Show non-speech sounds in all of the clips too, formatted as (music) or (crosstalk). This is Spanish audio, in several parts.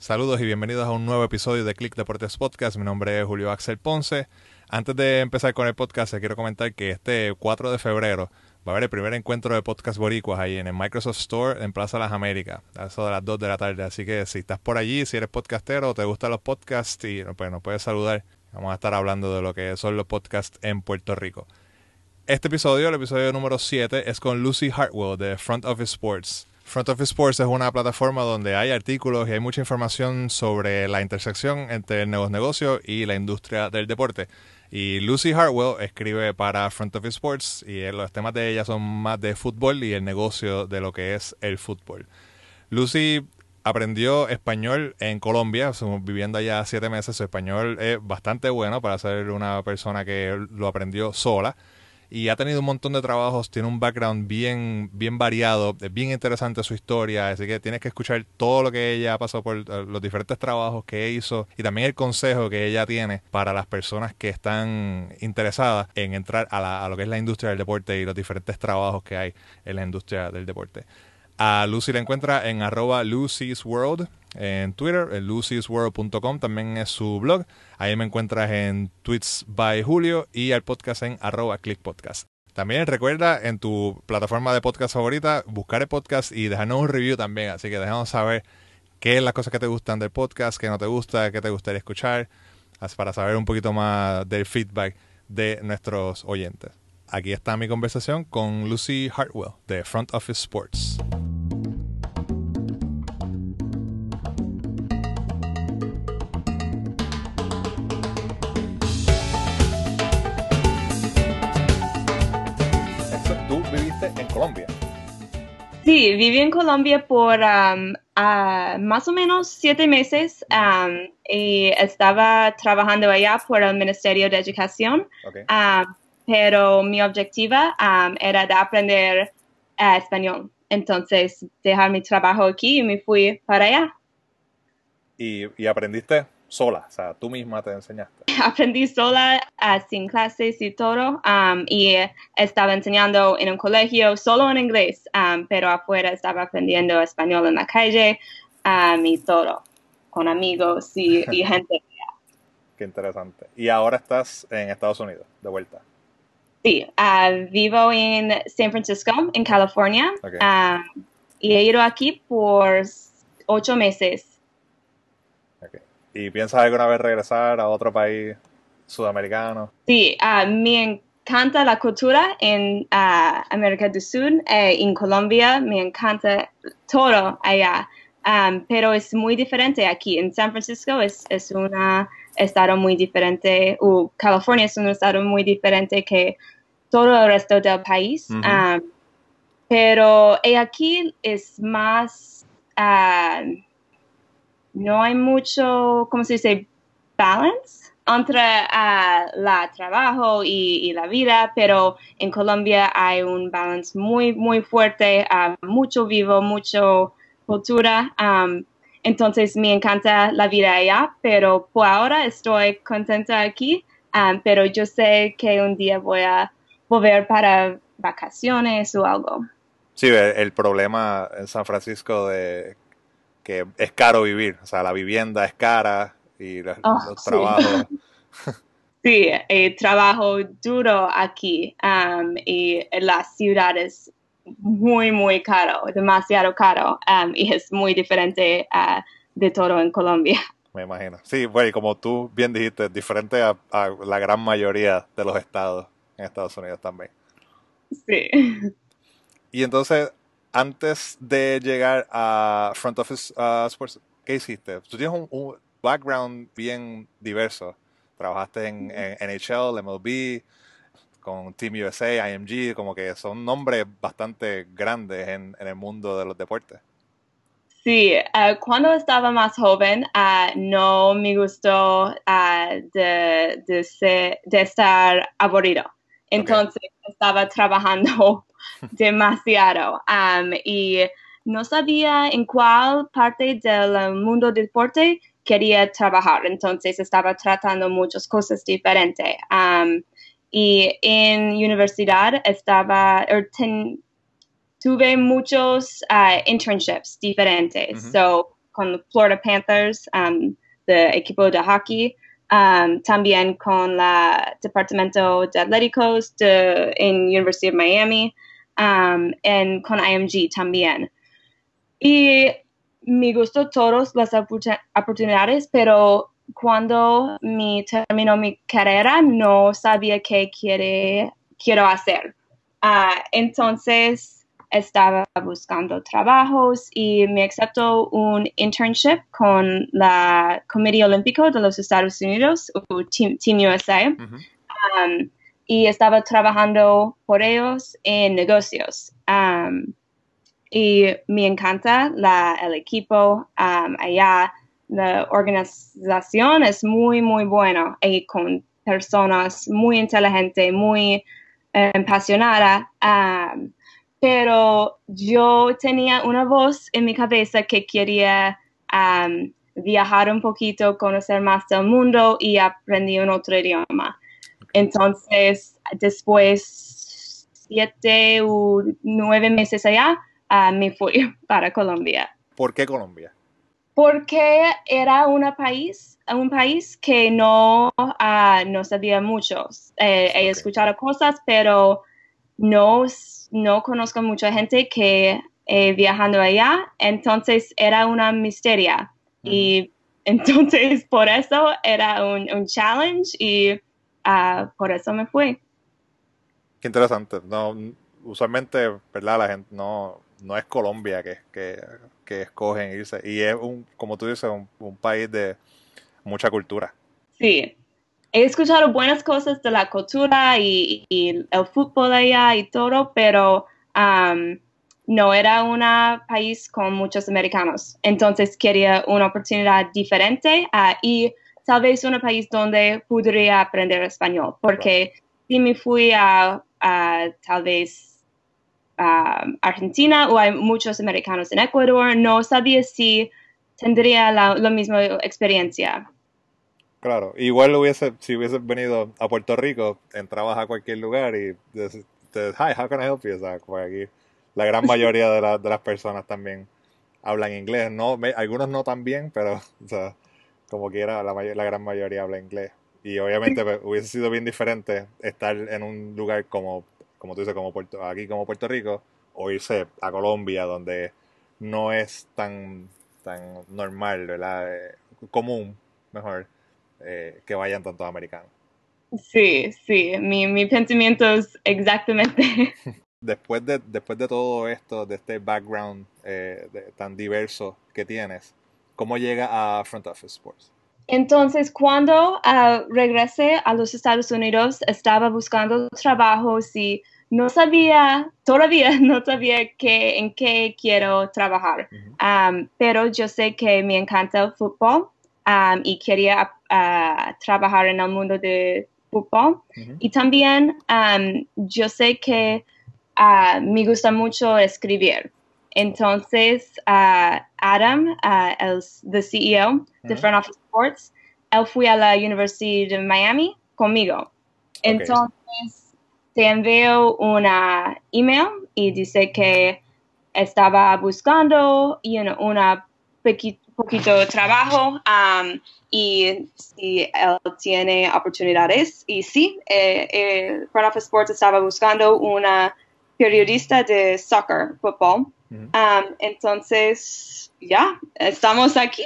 Saludos y bienvenidos a un nuevo episodio de Click Deportes Podcast. Mi nombre es Julio Axel Ponce. Antes de empezar con el podcast, quiero comentar que este 4 de febrero va a haber el primer encuentro de podcast boricuas ahí en el Microsoft Store en Plaza Las Américas, a eso de las 2 de la tarde. Así que si estás por allí, si eres podcastero o te gustan los podcasts, y, pues nos puedes saludar. Vamos a estar hablando de lo que son los podcasts en Puerto Rico. Este episodio, el episodio número 7, es con Lucy Hartwell de Front Office Sports. Front Office Sports es una plataforma donde hay artículos y hay mucha información sobre la intersección entre el negocio y la industria del deporte. Y Lucy Hartwell escribe para Front Office Sports y los temas de ella son más de fútbol y el negocio de lo que es el fútbol. Lucy aprendió español en Colombia, viviendo allá siete meses. Su español es bastante bueno para ser una persona que lo aprendió sola y ha tenido un montón de trabajos, tiene un background bien, bien variado, es bien interesante su historia, así que tienes que escuchar todo lo que ella ha pasado por eh, los diferentes trabajos que hizo y también el consejo que ella tiene para las personas que están interesadas en entrar a, a lo que es la industria del deporte y los diferentes trabajos que hay en la industria del deporte. A Lucy la encuentra en arroba Lucy's World en Twitter, en lucysworld.com también es su blog. Ahí me encuentras en Tweets by Julio y al podcast en arroba clickpodcast. También recuerda en tu plataforma de podcast favorita buscar el podcast y dejarnos un review también. Así que déjanos saber qué es las cosas que te gustan del podcast, qué no te gusta, qué te gustaría escuchar, para saber un poquito más del feedback de nuestros oyentes. Aquí está mi conversación con Lucy Hartwell de Front Office Sports. Colombia. Sí, viví en Colombia por um, más o menos siete meses um, y estaba trabajando allá por el Ministerio de Educación, um, pero mi objetivo era de aprender eh, español. Entonces, dejar mi trabajo aquí y me fui para allá. y aprendiste sola, o sea, tú misma te enseñaste. (laughs) Aprendí sola, uh, sin clases y todo, um, y estaba enseñando en un colegio solo en inglés, um, pero afuera estaba aprendiendo español en la calle um, y todo, con amigos y, (laughs) gente. Qué interesante. ¿Y ahora estás en Estados Unidos, de vuelta? Sí, uh, vivo en San Francisco, en California, y he ido aquí por ocho meses ¿Y piensas alguna vez regresar a otro país sudamericano? Sí, uh, me encanta la cultura en uh, América del Sur, eh, en Colombia, me encanta todo allá. Um, pero es muy diferente aquí. En San Francisco es, es un estado muy diferente, o California es un estado muy diferente que todo el resto del país. Um, pero aquí es más... Uh, no hay mucho, ¿cómo se dice? Balance entre uh, la trabajo y, la vida, pero en Colombia hay un balance muy, muy fuerte, uh, mucho vivo, mucho cultura. Entonces me encanta la vida allá, pero por ahora estoy contenta aquí, pero yo sé que un día voy a volver para vacaciones o algo. Sí, el problema en San Francisco de que es caro vivir, o sea, la vivienda es cara y los, ah, trabajos. (laughs) (laughs) Sí, eh, trabajo duro aquí um, y la ciudad es muy, muy caro, demasiado caro um, y es muy diferente uh, de todo en Colombia. (laughs) Me imagino. Sí, bueno, como tú bien dijiste, es diferente a, a, la gran mayoría de los estados en Estados Unidos también. Sí. Y entonces, antes de llegar a Front Office uh, Sports, ¿qué hiciste? Tú tienes un, background bien diverso. Trabajaste en, NHL, MLB, con Team USA, IMG, como que son nombres bastante grandes en, el mundo de los deportes. Sí, uh, cuando estaba más joven uh, no me gustó de, de, estar aburrido. Entonces estaba trabajando (laughs) demasiado. Um, y no sabía en cuál parte del mundo del deporte quería trabajar. Entonces estaba tratando muchas cosas diferentes. Um, y en universidad estaba, er, tuve muchos uh, internships diferentes. So, con Florida Panthers, um, de equipo de hockey, um, también con la Departamento de Atléticos de, en University of Miami, um, con IMG también. Y me gustó todas las oportunidades, pero cuando me terminó mi carrera no sabía qué quiere, quiero hacer. Uh, entonces estaba buscando trabajos y me aceptó un internship con la Comité Olímpico de los Estados Unidos, Team, USA, um, y estaba trabajando por ellos en negocios. Um, y me encanta la, el equipo um, allá. La organización es muy, muy bueno y con personas muy inteligentes, muy eh, apasionadas. Um, pero yo tenía una voz en mi cabeza que quería um, viajar un poquito, conocer más del mundo y aprendí un otro idioma. Entonces, después siete o nueve meses allá, uh, me fui (laughs) para Colombia. ¿Por qué Colombia? Porque era una país, un país que no, uh, no sabía mucho. Eh, He escuchado cosas, pero no, no conozco mucha gente que eh, viajando allá, entonces era una misteria. Y (laughs) entonces por eso era un, un challenge y uh, por eso me fui. Qué interesante. No, usualmente, ¿verdad? La gente no, no es Colombia que, que, que escogen irse. Y es, un, como tú dices, un, un, país de mucha cultura. Sí. He escuchado buenas cosas de la cultura y, y el fútbol allá y todo, pero um, no era un país con muchos americanos. Entonces quería una oportunidad diferente uh, y tal vez un país donde podría aprender español, porque claro. si me fui a, a tal vez Argentina o hay muchos americanos en Ecuador, no sabía si tendría la, la misma experiencia. Claro, igual hubiese, si hubiese venido a Puerto Rico, entrabas a cualquier lugar y te, te hi, how can I help you? O sea, pues aquí la gran mayoría de, la, de, las personas también hablan inglés, no, algunos no tan bien, pero como quiera, la, la gran mayoría habla inglés. Y obviamente pues, hubiese sido bien diferente estar en un lugar como como tú dices, como Puerto, aquí como Puerto Rico, o irse a Colombia, donde no es tan, tan normal, ¿verdad? Eh, común, mejor, eh, que vayan tantos americanos. Sí, sí, mi, mi pensamiento es exactamente. (laughs) Después de, después de todo esto, de este background eh, de, tan diverso que tienes, ¿cómo llega a Front Office Sports? Entonces, cuando uh, regresé a los Estados Unidos, estaba buscando trabajos y no sabía, todavía (laughs) no sabía que, en qué quiero trabajar, uh -huh. um, pero yo sé que me encanta el fútbol um, y quería uh, trabajar en el mundo de fútbol. Uh -huh. Y también um, yo sé que uh, me gusta mucho escribir. Entonces, uh, Adam, uh, el the CEO de Front Office Sports, él fue a la Universidad de Miami conmigo. Okay. Entonces, te envió una email y dice que estaba buscando you know, una poquito de trabajo um, y si él tiene oportunidades. Y sí, eh, eh, Front Office Sports estaba buscando una periodista de soccer, fútbol. Um, entonces, ya, estamos aquí.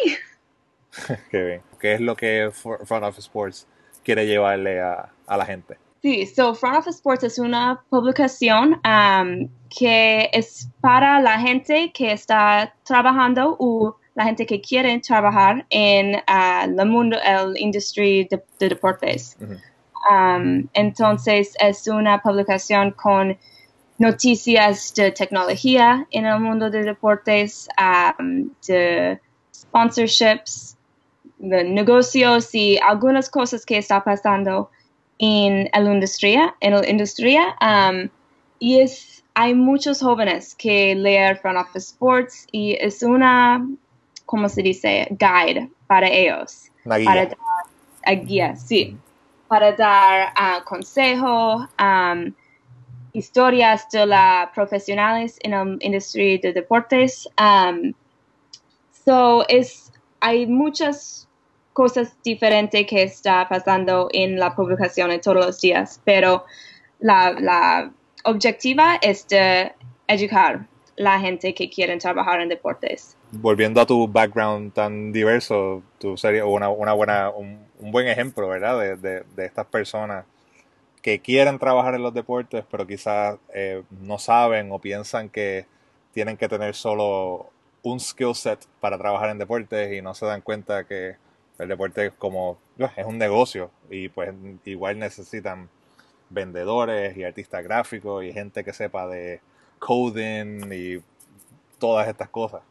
(laughs) Qué bien. ¿Qué es lo que Front Office Sports quiere llevarle a, a la gente? Sí, so Front Office Sports es una publicación um, que es para la gente que está trabajando o la gente que quiere trabajar en uh, el mundo, el industria de, de deportes. Uh -huh. um, entonces, es una publicación con noticias de tecnología en el mundo de deportes, um, de sponsorships, de negocios y algunas cosas que está pasando en la industria, en la industria. Um, y es, hay muchos jóvenes que leen Front Office Sports y es una, ¿cómo se dice? Guide para ellos. Una guía. Para dar, uh, guía, sí. Para dar uh, consejo, um, historias de las profesionales en la industria de deportes. Um, So, es, hay muchas cosas diferentes que está pasando en la publicación en todos los días, pero la, la objetiva es de educar la gente que quiere trabajar en deportes. Volviendo a tu background tan diverso, tú serías una, buena, un, buen ejemplo, ¿verdad? De, de, estas personas que quieren trabajar en los deportes, pero quizás eh, no saben o piensan que tienen que tener solo un skill set para trabajar en deportes y no se dan cuenta que el deporte como es un negocio y pues igual necesitan vendedores y artistas gráficos y gente que sepa de coding y todas estas cosas.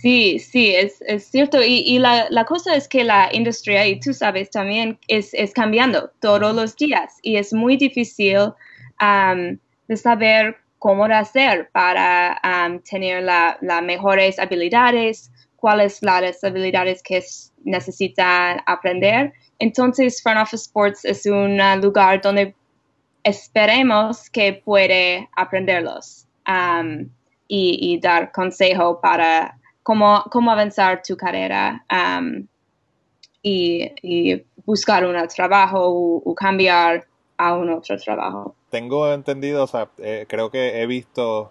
Sí, sí, es, cierto. Y, la, cosa es que la industria, y tú sabes también, es, cambiando todos los días y es muy difícil de saber cómo hacer para tener las la mejores habilidades, cuáles las habilidades que necesitan aprender. Entonces, Front Office Sports es un lugar donde esperemos que puede aprenderlos y, y, dar consejo para cómo, cómo avanzar tu carrera um, y, y, buscar un trabajo o, cambiar a un otro trabajo. Tengo entendido, o sea, eh, creo que he visto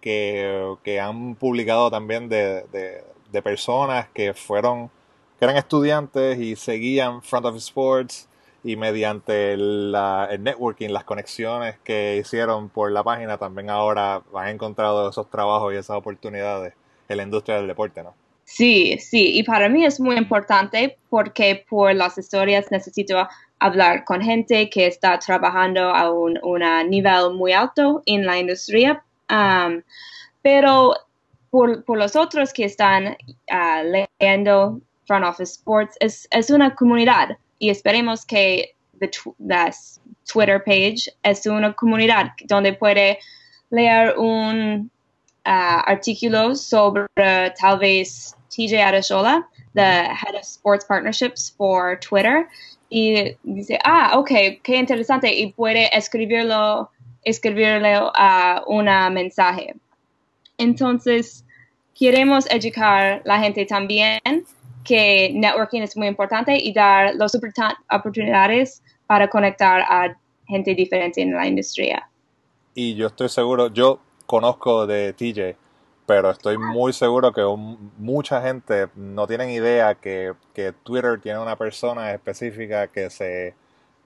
que, que han publicado también de, de, de personas que fueron que eran estudiantes y seguían Front Office Sports y mediante el networking, las conexiones que hicieron por la página, también ahora han encontrado esos trabajos y esas oportunidades en la industria del deporte, ¿no? Sí, sí, y para mí es muy importante porque por las historias necesito hablar con gente que está trabajando a un nivel muy alto en la industria, um, pero por, por, los otros que están uh, leyendo Front Office Sports, es, es una comunidad y esperemos que la Twitter page es una comunidad donde puede leer un uh, sobre tal vez TJ Adeshola, the Head of Sports Partnerships for Twitter, y dice, ah, ok, qué interesante, y puede escribirlo, escribirle a uh, un mensaje. Entonces, queremos educar a la gente también que networking es muy importante y dar las oportunidades para conectar a gente diferente en la industria. Y yo estoy seguro, yo conozco de TJ, pero estoy muy seguro que mucha gente no tienen idea que, Twitter tiene una persona específica que se,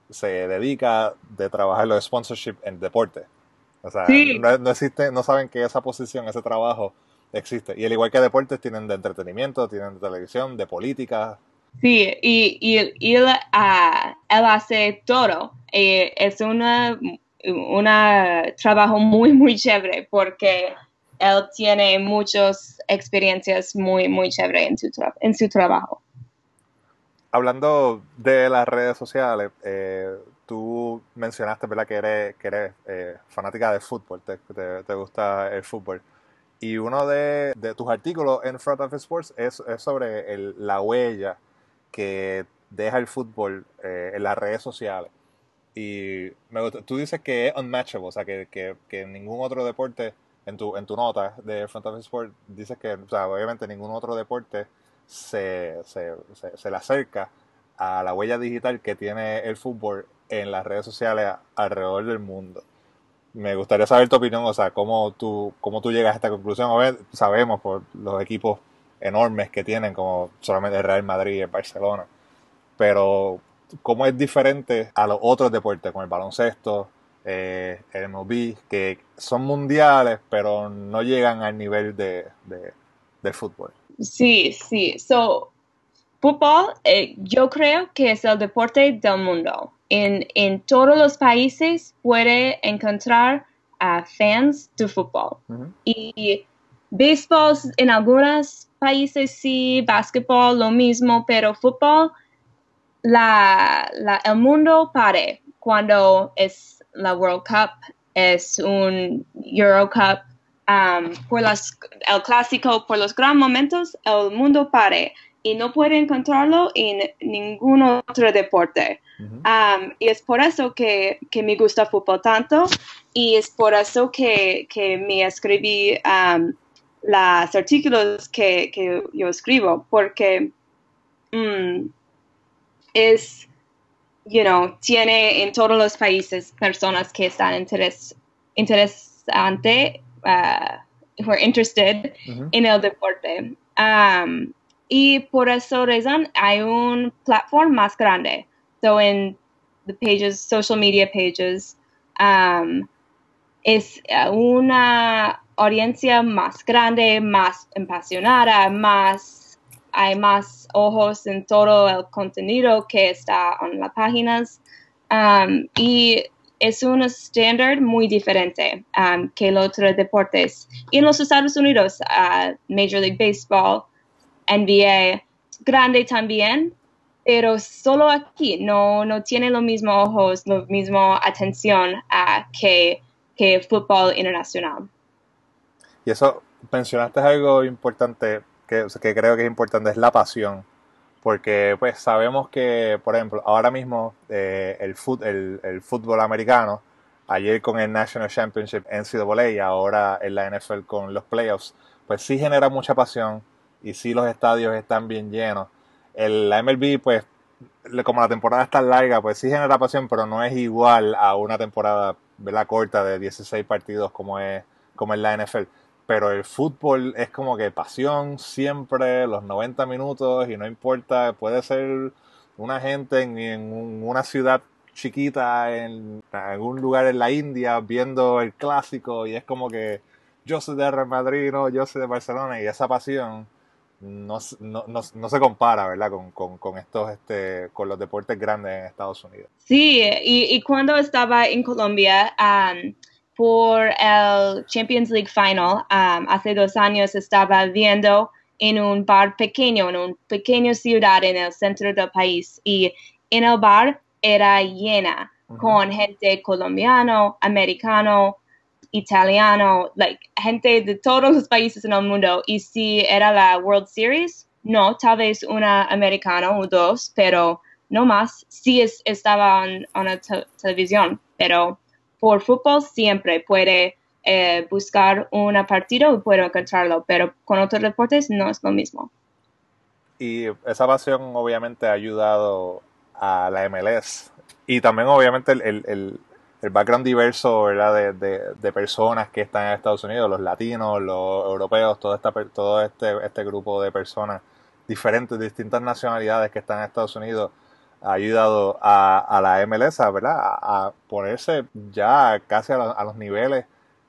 se dedica de trabajar los sponsorship en deporte. O sea, no, no, existe, no saben que esa posición, ese trabajo existe. Y al igual que deportes, tienen de entretenimiento, tienen de televisión, de política. Sí, y, y, él, uh, él, hace todo. Eh, es un trabajo muy, muy chévere porque él tiene muchas experiencias muy, muy chévere en su, trabajo. Hablando de las redes sociales, eh, tú mencionaste que eres, que eres eh, fanática de fútbol, te, te gusta el fútbol. Y uno de, tus artículos en Front Office Sports es, sobre la huella que deja el fútbol eh, en las redes sociales. Y me tú dices que es unmatchable, o sea, que, que, ningún otro deporte, en tu, en tu nota de Front Office Sports, dices que, o sea, obviamente ningún otro deporte se, se, se le acerca a la huella digital que tiene el fútbol en las redes sociales alrededor del mundo me gustaría saber tu opinión, o sea, cómo tú, cómo tú llegas a esta conclusión. sabemos por los equipos enormes que tienen, como solamente el Real Madrid y el Barcelona, pero cómo es diferente a los otros deportes, como el baloncesto, eh, el MLB, que son mundiales, pero no llegan al nivel de, de del fútbol. Sí, sí. So, fútbol, eh, yo creo que es el deporte del mundo en, en todos los países puede encontrar a fans de fútbol. Y béisbol en algunos países sí, básquetbol lo mismo, pero fútbol, la, el mundo pare cuando es la World Cup, es un Euro Cup, um, por las, el clásico, por los grandes momentos, el mundo pare y no puede encontrarlo en ningún otro deporte. Um, y es por eso que, me gusta fútbol tanto y es por eso que, me escribí um, los artículos que, yo escribo, porque mm, es, you know, tiene en todos los países personas que están interes, interesante, uh, who are interested en el deporte. Um, y por esa razón hay un platform más grande. So en the pages, social media pages, um, es uh, una audiencia más grande, más apasionada, más, hay más ojos en todo el contenido que está en las páginas. Um, y es un estándar muy diferente um, que los otros deportes. Y en los Estados Unidos, uh, Major League Baseball, NBA, grande también, pero solo aquí no, no tiene los mismos ojos, la misma atención uh, que, que fútbol internacional. Y eso, mencionaste algo importante, que, que creo que es importante, es la pasión. Porque pues sabemos que, por ejemplo, ahora mismo eh, el, el, el, fútbol americano, ayer con el National Championship NCAA y ahora en la NFL con los playoffs, pues sí genera mucha pasión y sí los estadios están bien llenos. El, la MLB, pues, como la temporada está larga, pues sí genera pasión, pero no es igual a una temporada ¿verdad? corta de 16 partidos como es, como es la NFL pero el fútbol es como que pasión siempre, los 90 minutos y no importa, puede ser una gente en, una ciudad chiquita, en algún lugar en la India, viendo el clásico y es como que yo soy de Real Madrid, no, yo soy de Barcelona y esa pasión no, no, no, se compara, ¿verdad? Con, con, con, estos, este, con los deportes grandes en Estados Unidos. Sí, y, cuando estaba en Colombia, por el Champions League Final. Um, hace dos años estaba viendo en un bar pequeño, en una pequeña ciudad en el centro del país y en el bar era llena con gente colombiano, americano, italiano, like gente de todos los países en el mundo. Y si era la World Series, no, tal vez una americano o dos, pero no más. Sí estaba en, la televisión, pero por fútbol siempre puede eh, buscar una partida y puede encontrarlo, pero con otros deportes no es lo mismo. Y esa pasión obviamente ha ayudado a la MLS y también obviamente el, background diverso ¿verdad? De, personas que están en Estados Unidos, los latinos, los europeos, todo, esta, todo este, este grupo de personas diferentes, distintas nacionalidades que están en Estados Unidos ha ayudado a, la MLS ¿verdad? A, ponerse ya casi a, los niveles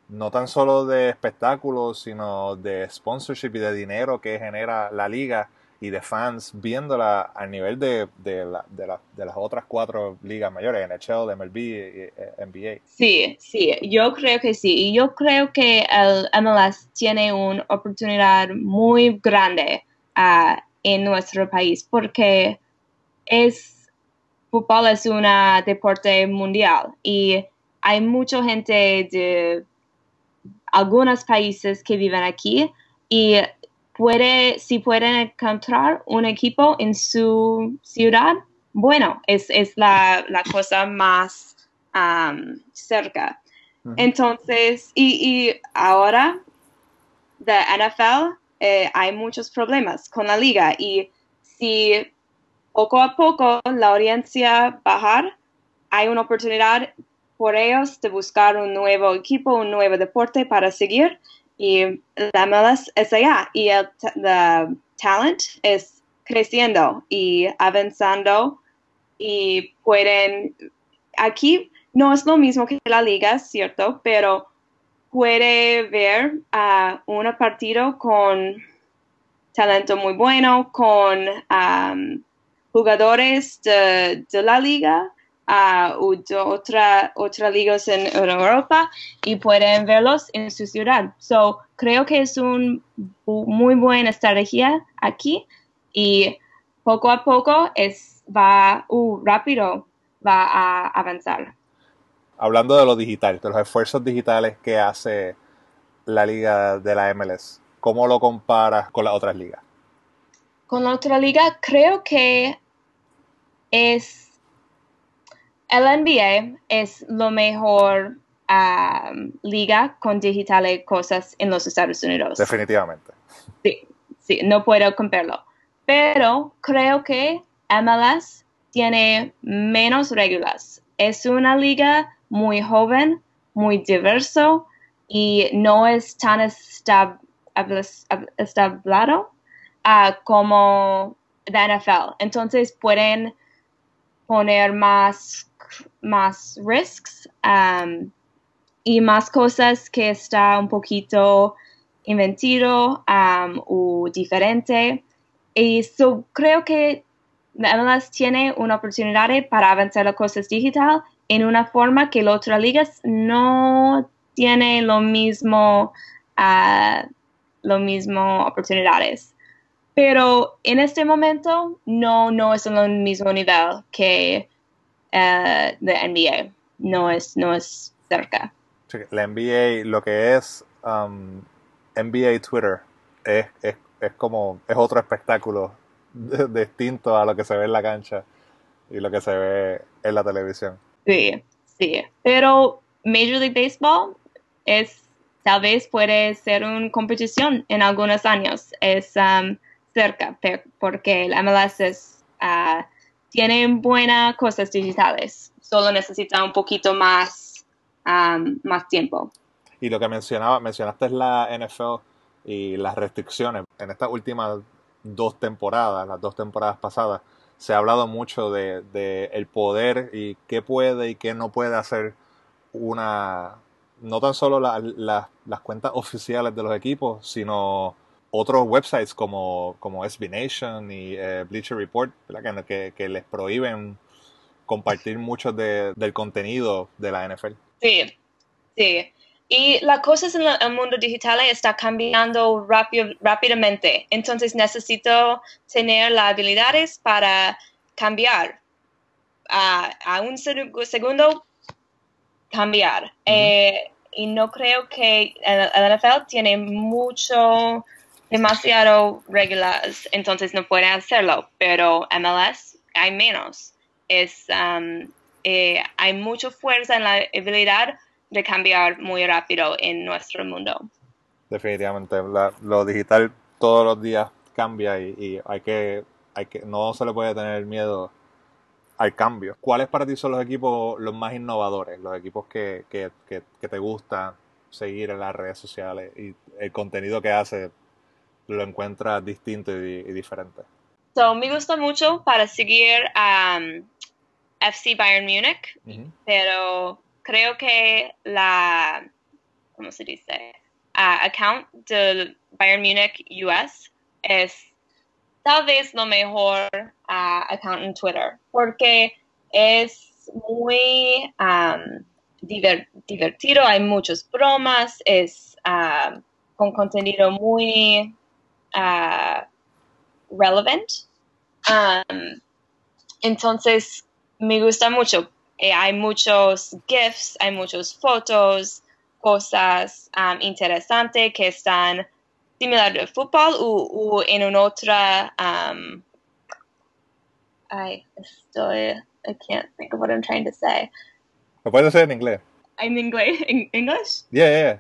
no tan solo de espectáculos, sino de sponsorship y de dinero que genera la liga y de fans viéndola al nivel de, de, la, de, de las otras cuatro ligas mayores, NHL, MLB y NBA. Sí, sí, yo creo que sí. Y yo creo que el MLS tiene una oportunidad muy grande ah, en nuestro país porque es fútbol es un deporte mundial y hay mucha gente de algunos países que viven aquí y puede, si pueden encontrar un equipo en su ciudad, bueno, es, la, cosa más um, cerca. Entonces, y, ahora de NFL eh, hay muchos problemas con la liga y si poco a poco la audiencia bajar, hay una oportunidad por ellos de buscar un nuevo equipo, un nuevo deporte para seguir y la MLS es allá y el talent es creciendo y avanzando y pueden aquí no es lo mismo que la liga, cierto, pero puede ver a un partido con talento muy bueno, con um, jugadores de, la liga uh, o de otra, otra ligas en, Europa y pueden verlos en su ciudad. So, creo que es una muy buena estrategia aquí y poco a poco es, va uh, rápido, va a avanzar. Hablando de lo digital, de los esfuerzos digitales que hace la liga de la MLS, ¿cómo lo comparas con las otras ligas? Con la otra liga, creo que es el NBA es lo mejor um, liga con digitales cosas en los Estados Unidos. Definitivamente. Sí, sí, no puedo comprarlo. Pero creo que MLS tiene menos reglas. Es una liga muy joven, muy diverso y no es tan establado uh, como la NFL. Entonces pueden poner más, más risks um, y más cosas que está un poquito inventido um, o diferente. Y so, creo que MLS tiene una oportunidad para avanzar las cosas digital en una forma que las otras ligas no tienen lo mismo, uh, lo mismo oportunidades. Pero en este momento no, no es en el mismo nivel que uh, de NBA. No es, no es cerca. La NBA, lo que es um, NBA Twitter, es, es, es, como, es otro espectáculo (laughs) distinto a lo que se ve en la cancha y lo que se ve en la televisión. Sí, sí. Pero Major League Baseball es, tal vez puede ser una competición en algunos años. Es um, cerca, porque el MLS es, uh, tiene buenas cosas digitales. Solo necesita un poquito más, um, más tiempo. Y lo que mencionaba, mencionaste es la NFL y las restricciones. En estas últimas dos temporadas, las dos temporadas pasadas, se ha hablado mucho de, el poder y qué puede y qué no puede hacer una, no tan solo la, la, las cuentas oficiales de los equipos, sino otros websites como, como SB Nation y eh, Bleacher Report, que, que, les prohíben compartir mucho de, del contenido de la NFL. Sí, sí. Y las cosas en el mundo digital están cambiando rápido, rápidamente. Entonces necesito tener las habilidades para cambiar. a a un segundo, cambiar. eh, y no creo que el, NFL tiene mucho, demasiado reglas, entonces no puede hacerlo. Pero MLS hay menos. Es, um, eh, hay mucha fuerza en la habilidad de cambiar muy rápido en nuestro mundo. Definitivamente, lo digital todos los días cambia y, hay, que, hay que, no se le puede tener miedo al cambio. ¿Cuáles para ti son los equipos los más innovadores? Los equipos que, que, que, te gusta seguir en las redes sociales y el contenido que hace lo encuentras distinto y, diferente. So, me gusta mucho para seguir um, FC Bayern Múnich, pero creo que la, ¿cómo se dice? Uh, account de Bayern Munich US es tal vez lo mejor uh, account en Twitter porque es muy um, divertido, hay muchas bromas, es uh, con contenido muy uh, relevant. Um, entonces, me gusta mucho eh, hay muchos GIFs, hay muchas fotos, cosas um, interesantes que están similar al fútbol o, en una otra. Um, I estoy. I can't think of what I'm trying to say. ¿Lo puedes decir en inglés? In English? In English? Yeah, yeah.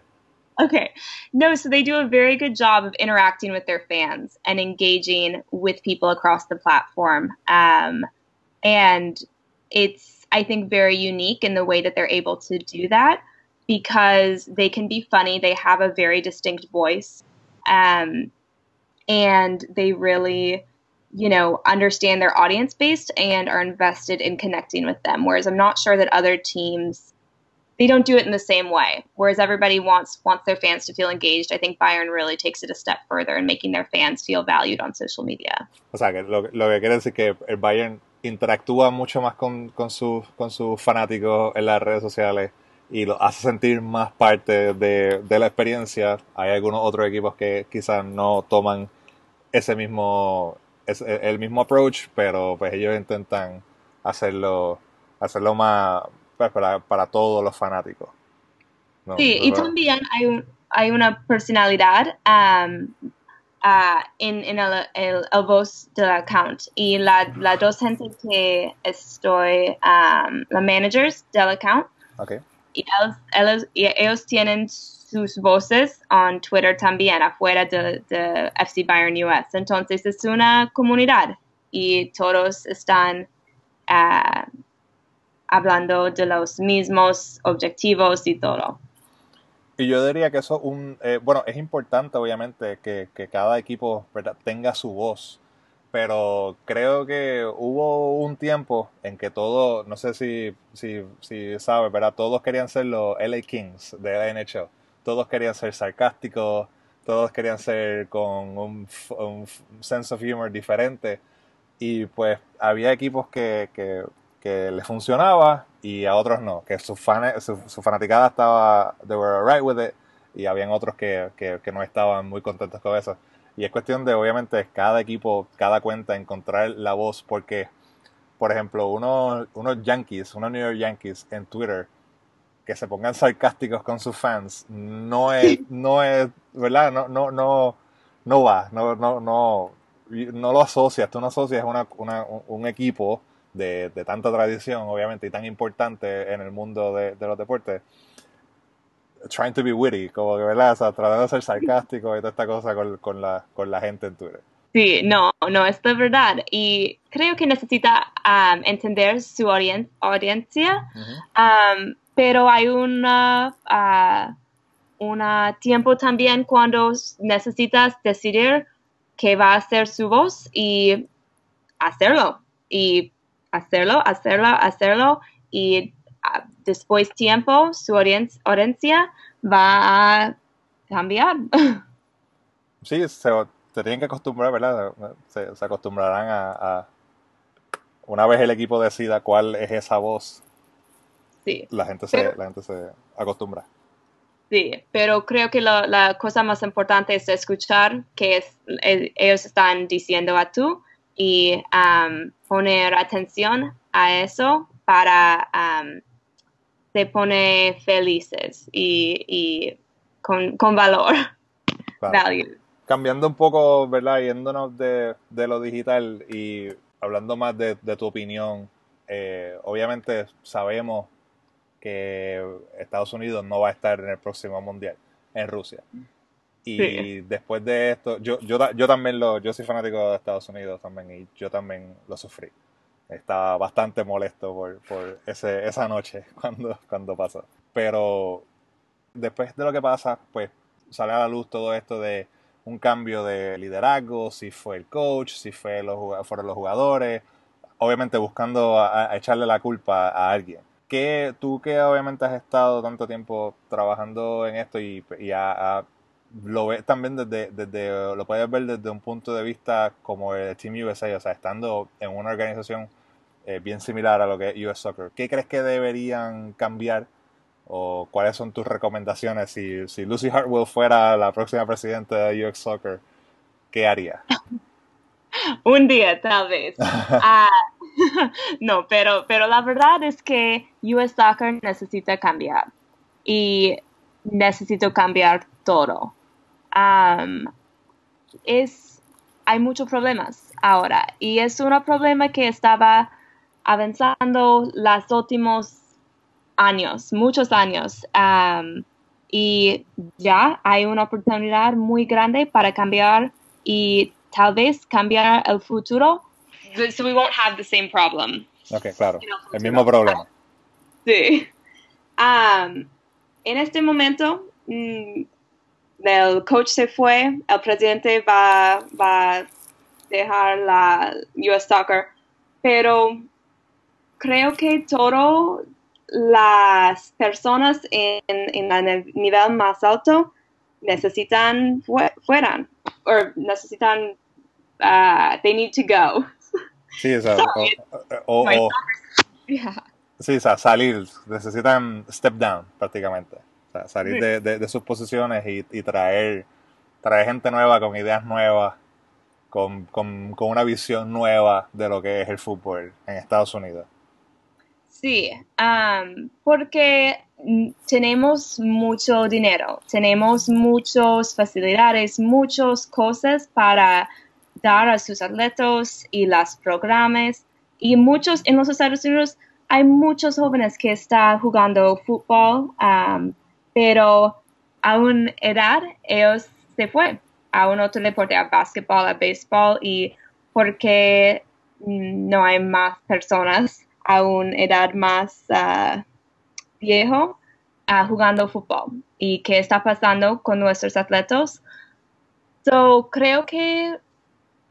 Okay. No, so they do a very good job of interacting with their fans and engaging with people across the platform. Um, and it's I think, very unique in the way that they're able to do that because they can be funny. They have a very distinct voice. Um, and they really, you know, understand their audience base and are invested in connecting with them. Whereas I'm not sure that other teams they don't do it in the same way. Whereas everybody wants wants their fans to feel engaged. I think Bayern really takes it a step further in making their fans feel valued on social media. O sea, que lo, lo que quiere decir que el Bayern interactúa mucho más con, con, sus, con sus fanáticos en las redes sociales y los hace sentir más parte de, de la experiencia. Hay algunos otros equipos que quizás no toman ese mismo, ese, el mismo approach, pero pues ellos intentan hacerlo, hacerlo más pues, para, para todos los fanáticos. ¿no? Sí, y también hay, un, hay una personalidad um, uh, en, en el, el, el, voz del account. Y la, la dos gente que estoy, um, la managers del account, okay. y ellos, tienen sus voces en Twitter también, afuera de, FC Bayern US. Entonces es una comunidad y todos están ah, hablando de los mismos objetivos y todo. Y yo diría que eso un, eh, bueno, es importante obviamente que, cada equipo tenga su voz, pero creo que hubo un tiempo en que todo, no sé si, si, si sabes, ¿verdad? Todos querían ser los LA Kings de la NHL, todos querían ser sarcásticos, todos querían ser con un, un sense of humor diferente y pues había equipos que, que que les funcionaba y a otros no, que su, fan, su, fanaticada estaba, they were alright with it y habían otros que, que, no estaban muy contentos con eso. Y es cuestión de, obviamente, cada equipo, cada cuenta encontrar la voz porque, por ejemplo, unos, unos Yankees, unos New York Yankees en Twitter, que se pongan sarcásticos con sus fans, no es, (laughs) no es, ¿verdad? No, no, no, no va, no, no, no, no lo asocias, tú no asocias una, una, un equipo de, tanta tradición, obviamente, y tan importante en el mundo de, los deportes, trying to be witty, como que, ¿verdad? O sea, tratando de ser sarcástico y toda esta cosa con, la, con la gente en Twitter. Sí, no, no, es de verdad. Y creo que necesita um, entender su audiencia, um, pero hay una, uh, una tiempo también cuando necesitas decidir qué va a ser su voz y hacerlo. Y hacerlo, hacerlo, hacerlo y ah, después tiempo su audiencia va a cambiar. (laughs) Sí, se, tienen que acostumbrar, ¿verdad? Se, acostumbrarán a, una vez el equipo decida cuál es esa voz. Sí. La gente se, la gente se acostumbra. Sí, pero creo que la cosa más importante es escuchar que es, ellos están diciendo a tú y um, poner atención a eso para um, se pone felices y, con, valor. Cambiando un poco, ¿verdad? Yéndonos de, lo digital y hablando más de, tu opinión, eh, obviamente sabemos que Estados Unidos no va a estar en el próximo mundial en Rusia. Y después de esto, yo, yo, yo también lo, yo soy fanático de Estados Unidos también y yo también lo sufrí. Estaba bastante molesto por, por ese, esa noche (laughs) cuando, cuando pasó. Pero después de lo que pasa, pues sale a la luz todo esto de un cambio de liderazgo, si fue el coach, si fue los, fueron los jugadores, obviamente buscando a, echarle la culpa a alguien. Que tú que obviamente has estado tanto tiempo trabajando en esto y, y a, lo ves también desde, desde, lo puedes ver desde un punto de vista como el Team USA, o sea, estando en una organización eh, bien similar a lo que es US Soccer. ¿Qué crees que deberían cambiar o cuáles son tus recomendaciones si, si Lucy Hartwell fuera la próxima presidenta de US Soccer? ¿Qué haría? (laughs) un día, tal vez. (laughs) Ah, (laughs) no, pero, pero la verdad es que US Soccer necesita cambiar y necesito cambiar todo es, hay muchos problemas ahora y es un problema que estaba avanzando los últimos años, muchos años. y ya hay una oportunidad muy grande para cambiar y tal vez cambiar el futuro. So we won't have the same problem. Ok, claro. El mismo problema. Sí. en este momento, mm, el coach se fue, el presidente va, a dejar la US Soccer, pero creo que todas las personas en, el nivel más alto necesitan fueran o necesitan uh, they need to go. Sí, o, (laughs) sí, o sea, salir, necesitan step down prácticamente salir de, sus posiciones y, traer, traer gente nueva con ideas nuevas, con, una visión nueva de lo que es el fútbol en Estados Unidos. Sí, porque tenemos mucho dinero, tenemos muchas facilidades, muchas cosas para dar a sus atletas y las programas y muchos en los Estados Unidos hay muchos jóvenes que están jugando fútbol, um, pero a una edad ellos se fue a un otro deporte, a básquetbol, a béisbol, y porque no hay más personas a una edad más uh, viejo uh, jugando fútbol. ¿Y qué está pasando con nuestros atletas? So, creo que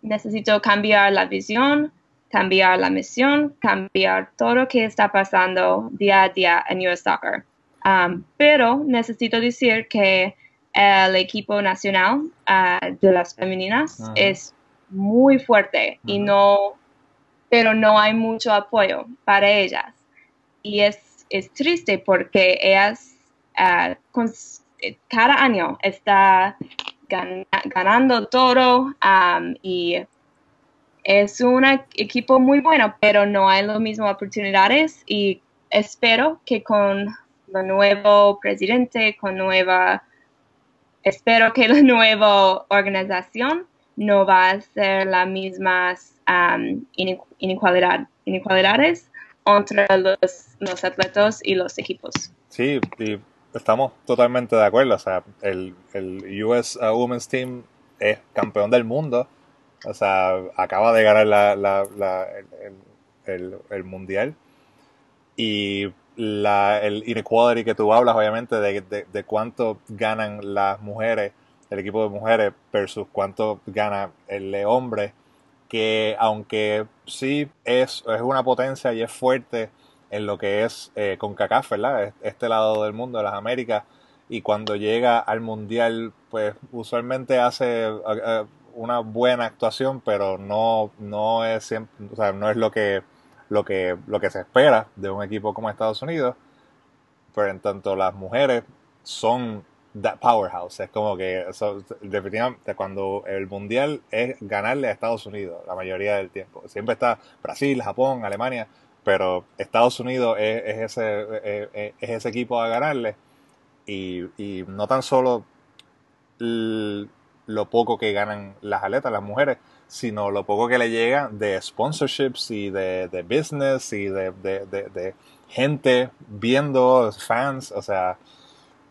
necesito cambiar la visión, cambiar la misión, cambiar todo lo que está pasando día a día en US Soccer. Um, pero necesito decir que el equipo nacional uh, de las femeninas es muy fuerte y no, pero no hay mucho apoyo para ellas. Y es, es triste porque ellas uh, cada año está ganando todo um, y es un equipo muy bueno, pero no hay las mismas oportunidades y espero que con el nuevo presidente, con nueva, espero que la (laughs) nueva organización no va a ser las mismas um, inequalidades entre los, los atletas y los equipos. Sí, y estamos totalmente de acuerdo. O sea, el, el US uh, Women's Team es campeón del mundo. O sea, acaba de ganar la, la, la el, el, mundial. Y la, el inequality que tú hablas, obviamente, de, de, de, cuánto ganan las mujeres, el equipo de mujeres, versus cuánto gana el hombre, que aunque sí es, es una potencia y es fuerte en lo que es eh, con CACAF, ¿verdad? Este lado del mundo, de las Américas, y cuando llega al Mundial, pues usualmente hace eh, eh, una buena actuación, pero no, no es siempre, o sea, no es lo que, lo que, lo que se espera de un equipo como Estados Unidos. Pero en tanto las mujeres son that powerhouse. Es como que definitivamente cuando el mundial es ganarle a Estados Unidos la mayoría del tiempo. Siempre está Brasil, Japón, Alemania, pero Estados Unidos es, ese, es, ese equipo a ganarle y, y no tan solo lo poco que ganan las atletas, las mujeres, sino lo poco que le llega de sponsorships y de, de business y de, de, de, gente viendo, fans, o sea,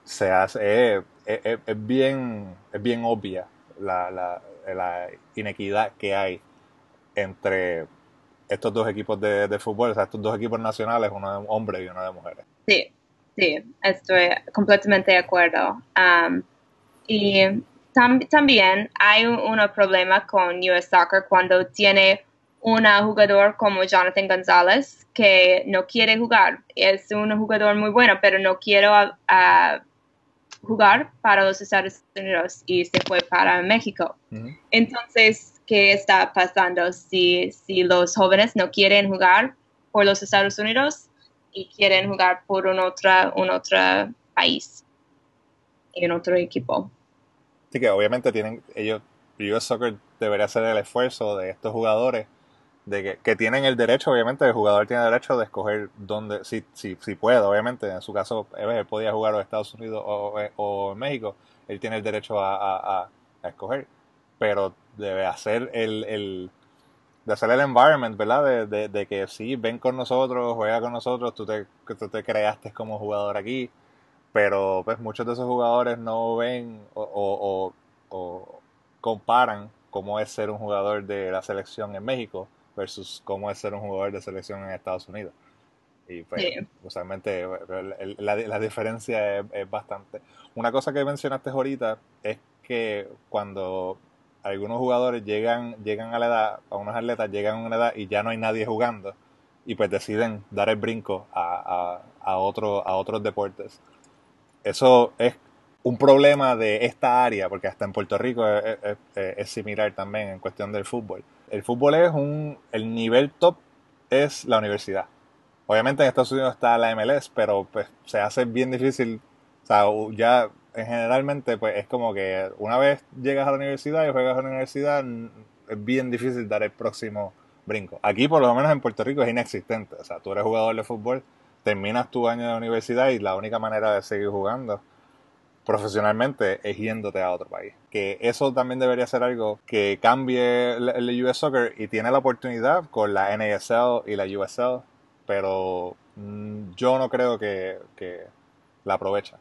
se hace, es, es, bien, es bien obvia la, la, la inequidad que hay entre estos dos equipos de, fútbol, o sea, estos dos equipos nacionales, uno de hombres y uno de mujeres. Sí, sí, estoy completamente de acuerdo. Y tam también hay un, un, problema con US Soccer cuando tiene un jugador como Jonathan González que no quiere jugar. Es un jugador muy bueno, pero no quiere uh, jugar para los Estados Unidos y se fue para México. Uh -huh. Entonces, qué está pasando si, si los jóvenes no quieren jugar por los Estados Unidos y quieren jugar por un otro, un otro país y un otro equipo. Sí, que obviamente tienen ellos, US Soccer debería hacer el esfuerzo de estos jugadores de que, que, tienen el derecho, obviamente, el jugador tiene derecho de escoger dónde, si, si, si puede, obviamente, en su caso, él podía jugar en Estados Unidos o, o, en México, él tiene el derecho a, a, a escoger, pero debe hacer el, el de hacer el environment, ¿verdad? De, de, de, que sí, ven con nosotros, juega con nosotros, tú te, tú te creaste como jugador aquí, pero pues muchos de esos jugadores no ven o, o, o, comparan cómo es ser un jugador de la selección en México versus cómo es ser un jugador de selección en Estados Unidos. Y pues, sí. usualmente la, la diferencia es, es bastante. Una cosa que mencionaste ahorita es que cuando algunos jugadores llegan, llegan a la edad, a unos atletas llegan a una edad y ya no hay nadie jugando y pues deciden dar el brinco a, a, a, otro, a otros deportes. Eso es un problema de esta área, porque hasta en Puerto Rico es, es, es, similar también en cuestión del fútbol. El fútbol es un, el nivel top es la universidad. Obviamente en Estados Unidos está la MLS, pero pues se hace bien difícil, o sea, ya generalmente pues es como que una vez llegas a la universidad y juegas a la universidad es bien difícil dar el próximo brinco. Aquí por lo menos en Puerto Rico es inexistente. O sea, tú eres jugador de fútbol, terminas tu año de universidad y la única manera de seguir jugando profesionalmente es yéndote a otro país. Que eso también debería ser algo que cambie el US Soccer y tiene la oportunidad con la NASL y la USL pero mm, yo no creo que, que la aprovecha.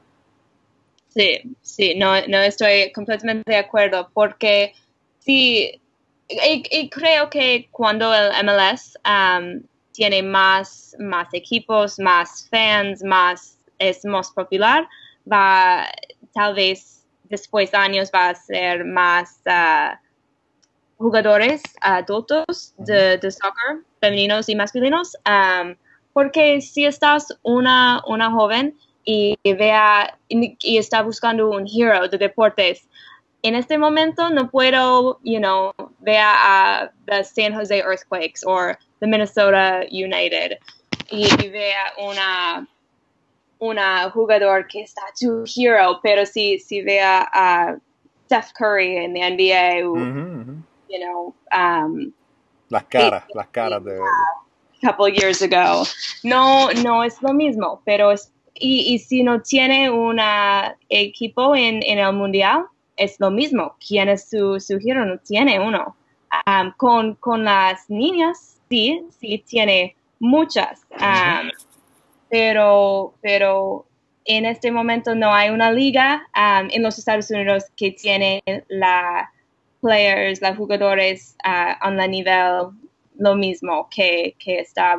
Sí, sí, no, no estoy completamente de acuerdo porque sí, y, creo que cuando el MLS um, tiene más, más equipos, más fans, más, es más popular, va, tal vez después de años va a ser más uh, jugadores adultos de, de, soccer, femeninos y masculinos, um, porque si estás una, una joven y vea y, está buscando un hero de deportes. En este momento no puedo, you know, ver a the San Jose Earthquakes o the Minnesota United y, vea una una jugador que está tu hero, pero si, si vea a Steph Curry en la NBA, you know, um, las caras, las caras de a couple years ago. No, no es lo mismo, pero es y, y si no tiene un equipo en, en, el mundial, es lo mismo. ¿Quién es su, su giro? No tiene uno. Um, con, con las niñas, sí, sí tiene muchas. Um, pero, pero en este momento no hay una liga um, en los Estados Unidos que tiene la players, los jugadores uh, a la nivel lo mismo que, que está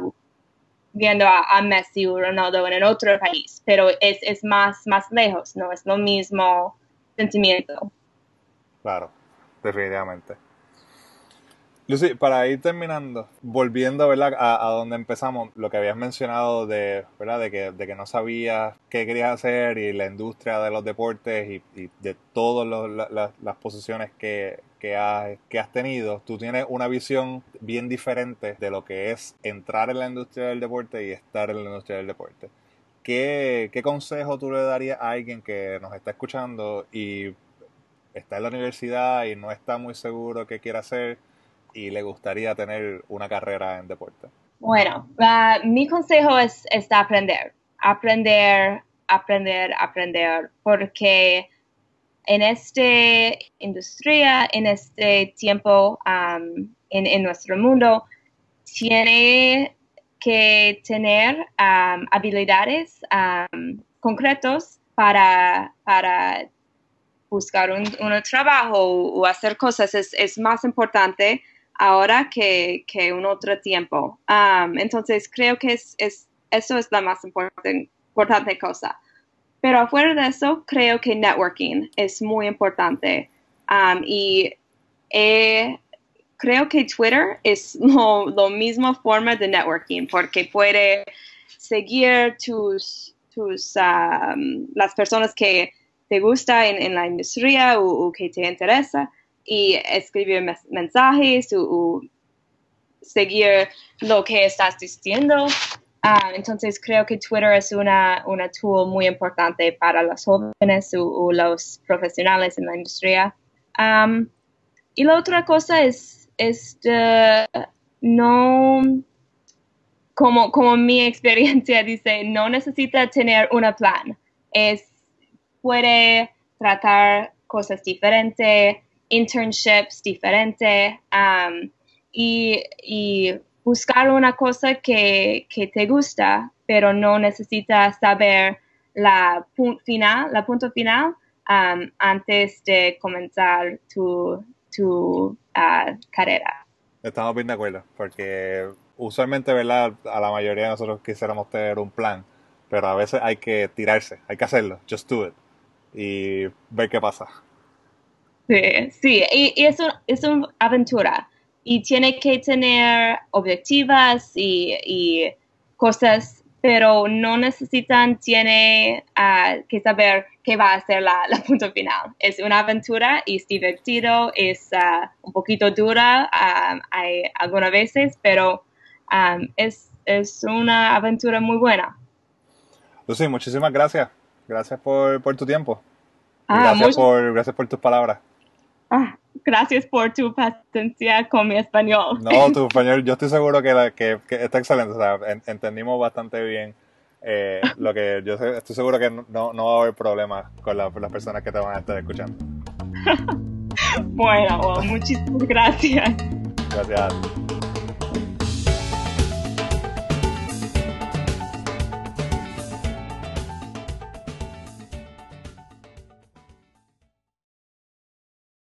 viendo a, Messi o Ronaldo en otro país, pero es, es más, más lejos, no es lo mismo sentimiento. Claro, definitivamente. Lucy, para ir terminando, volviendo ¿verdad? A, donde empezamos, lo que habías mencionado de, ¿verdad? de, que, de que no sabías qué querías hacer y la industria de los deportes y, de todas las posiciones que, que, has, que has tenido, tú tienes una visión bien diferente de lo que es entrar en la industria del deporte y estar en la industria del deporte. ¿Qué, consejo tú le darías a alguien que nos está escuchando y está en la universidad y no está muy seguro qué quiere hacer? y le gustaría tener una carrera en deporte? Bueno, mi consejo es, aprender, aprender, aprender, aprender, porque en esta industria, en este tiempo, um, en, nuestro mundo, tiene que tener um, habilidades um, concretos para, para buscar un, trabajo o, hacer cosas. Es, es más importante ahora que, que un otro tiempo. Um, entonces creo que es, es, eso es la más importante, importante cosa. Pero afuera de eso, creo que networking es muy importante. Um, y creo que Twitter es (laughs) lo, lo mismo forma de networking porque puede seguir tus, tus um, las personas que te gusta en, en la industria o, que te interesa y escribir mensajes o, seguir lo que estás diciendo. Ah, entonces creo que Twitter es una, una tool muy importante para los jóvenes o, los profesionales en la industria. y la otra cosa es, es no, como, como mi experiencia (laughs) dice, no necesita tener un plan. Es, puede tratar cosas diferentes, internships diferentes um, y, buscar una cosa que, te gusta, pero no necesitas saber la punto final, la punto final um, antes de comenzar tu, tu uh, carrera. Estamos bien de acuerdo, porque usualmente, ¿verdad? A la mayoría de nosotros quisiéramos tener un plan, pero a veces hay que tirarse, hay que hacerlo, just do it, y ver qué pasa. Sí, sí, y, es, es una aventura y tiene que tener objetivas y, cosas, pero no necesitan, tiene ah, que saber qué va a ser la, la, punto final. Es una aventura es divertido, es ah, un poquito dura ah, hay algunas veces, pero es, es una aventura muy buena. Lucy, muchísimas gracias. Gracias por, por tu tiempo. gracias, por, gracias por tus palabras. Ah, gracias por tu paciencia con mi español. No, tu español, yo estoy seguro que, que, está excelente. O sea, entendimos bastante bien eh, (laughs) lo que yo estoy seguro que no, no va a haber problemas con, las personas que te van a estar escuchando. (laughs) bueno, muchísimas gracias. Gracias.